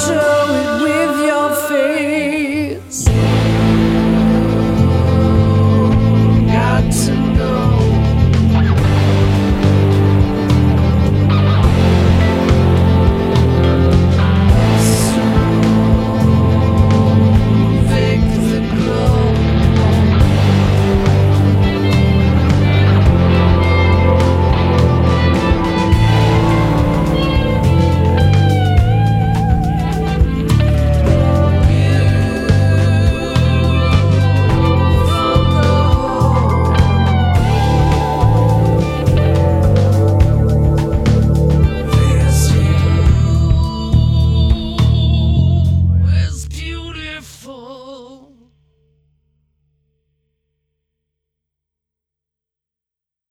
show. beautiful.